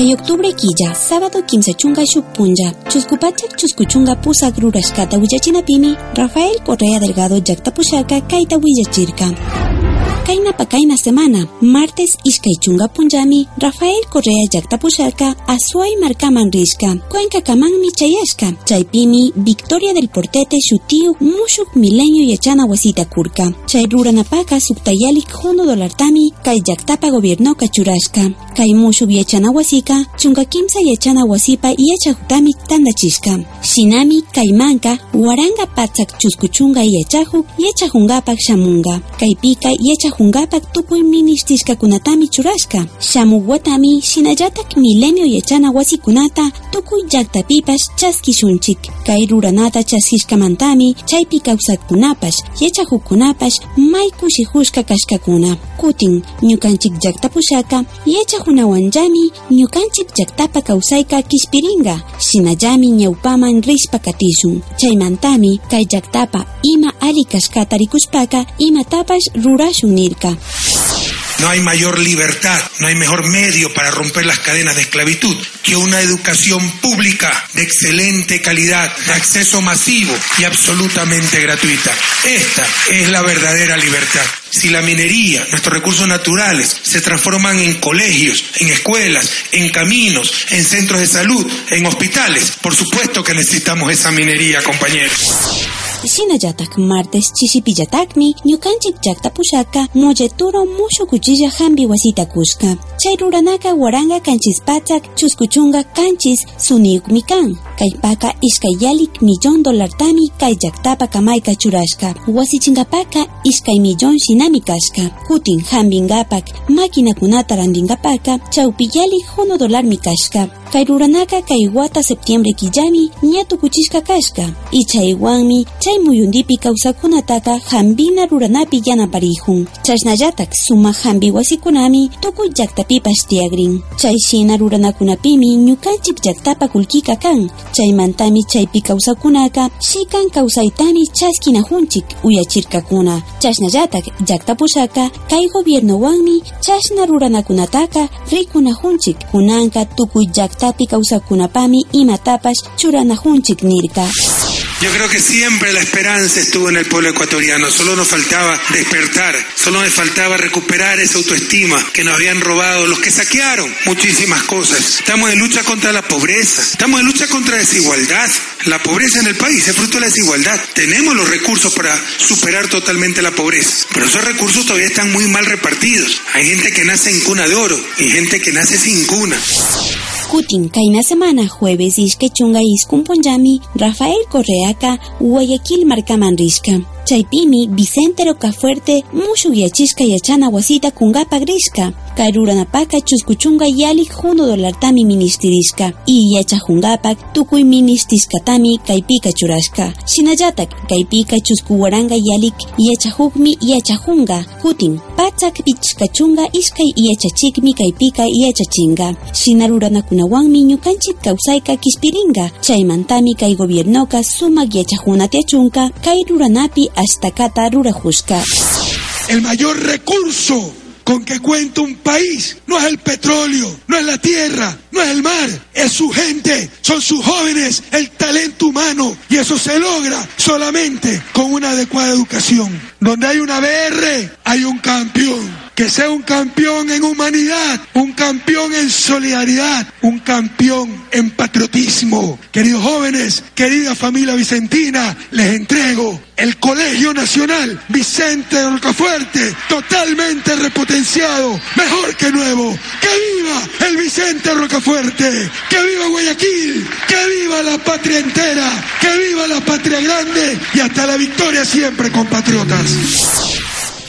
Kay octubre quilla, sábado quince chunga punja, chuscupachak chuscuchunga pusa grurashkata pimi, Rafael Correa Delgado yaktapushaka kaita willachirka. Kaina pakaina semana, martes iskaichunga punjami, Rafael Correa yaktapushaka, Azuay markaman rishka, Cuenca kamanmi chayashka, chaypimi, Victoria del Portete shutiu, mushuk milenio yachana wasita kurka, chay ruranapaka suktayalik hono dolartami, kay yaktapa gobierno kachurashka, kay mushuk yachana wasika, chunga kimsa yachana wasipa yachahutami tandachishka, shinami kaymanka, waranga patsak chuskuchunga yachahu, yachahungapak shamunga, kaypika yachahungapak Hungapak tukuy kunatami churashka. Shamuwatami shinallatak milenio yachana wasikunata tukuy llaktapipash chaskishunchik. Kay ruranata chaskishkamantami chaypi kawsatkunapash yachahukunapash may kushihushka kashkakuna. Kutin ñukanchik llaktapushaka yachahunawanllami ñukanchik llaktapa kawsayka kishpiringa. Shinallami ñawpaman rishpa katishun. Chaymantami kay llaktapa ima ali kashkata rikushpaka imatapash rurashun no hay mayor libertad, no hay mejor medio para romper las cadenas de esclavitud que una educación pública de excelente calidad, de acceso masivo y absolutamente gratuita. Esta es la verdadera libertad. Si la minería, nuestros recursos naturales, se transforman en colegios, en escuelas, en caminos, en centros de salud, en hospitales, por supuesto que necesitamos esa minería, compañeros. Shinallatak martes chishipillatakmi ñukanchik llaktapushaka molleturo mushu kuchilla hambi wasita kushka. Chay ruranaka waranga kanchispachak chuskuchunga kanchis suniyukmi kan. Kaypaka iskay yalik millón dolartami kay llaktapa kamayka churashka. Wasichinkapaka iskay millón shinami kashka. Kutin hambingapak makinakunata randingapaka chawpi yalik hono dolarmi kashka. Kay ruranaka kay wata septiembre killami ñatu kuchishka kashka. Y chaywanmi chay muyundipi kawsakunataka hambina ruranapi yanaparihun. Chasnallatak suma hambi wasikunami tukuy llaktapipash tiagrin. Chay shina ruranakunapimi ñukanchik llaktapa kulkika kan. Chaymantami chaypi kawsakunaka shikan kawsaytani chaskinahunchik uyachirkakuna. Chasnallatak llaktapushaka kay gobiernowanmi chasna ruranakunataka rikunahunchik kunanka tukuy llaktapi kawsakunapami imatapash churanahunchik nirka. Yo creo que siempre la esperanza estuvo en el pueblo ecuatoriano, solo nos faltaba despertar, solo nos faltaba recuperar esa autoestima que nos habían robado los que saquearon muchísimas cosas. Estamos en lucha contra la pobreza, estamos en lucha contra la desigualdad. La pobreza en el país es fruto de la desigualdad. Tenemos los recursos para superar totalmente la pobreza, pero esos recursos todavía están muy mal repartidos. Hay gente que nace en cuna de oro y gente que nace sin cuna. Kutin kaina semana jueves ishke chunga iskumponjami Rafael Correaca Guayaquil marcaman risca. Chaypimi Vicente Rocafuerte mushu yachisca yachana wasita kungapa grishka. Kairuranapaka chuskuchunga yalik juno dolartami ministerishka. Y yachajungapak tukuy ministiskatami kaipika churashka. Shinayatak kaipika chuskuwaranga yalik yachajukmi yachajunga. Hutin pachak pichkachunga iskay yachachikmi kaipika yachachinga. Shinaruranakunawanmi ñukanchik kawsayka kispiringa. Chaymantami kay gobiernoka sumak yachajuna tiachunka kairuranapi hasta Katarura El mayor recurso con que cuenta un país no es el petróleo, no es la tierra, no es el mar, es su gente, son sus jóvenes, el talento humano. Y eso se logra solamente con una adecuada educación. Donde hay una BR, hay un campeón que sea un campeón en humanidad, un campeón en solidaridad, un campeón en patriotismo. Queridos jóvenes, querida familia vicentina, les entrego el Colegio Nacional Vicente Rocafuerte, totalmente repotenciado, mejor que nuevo. ¡Que viva el Vicente Rocafuerte! ¡Que viva Guayaquil! ¡Que viva la patria entera! ¡Que viva la patria grande! Y hasta la victoria siempre, compatriotas.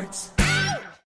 hearts.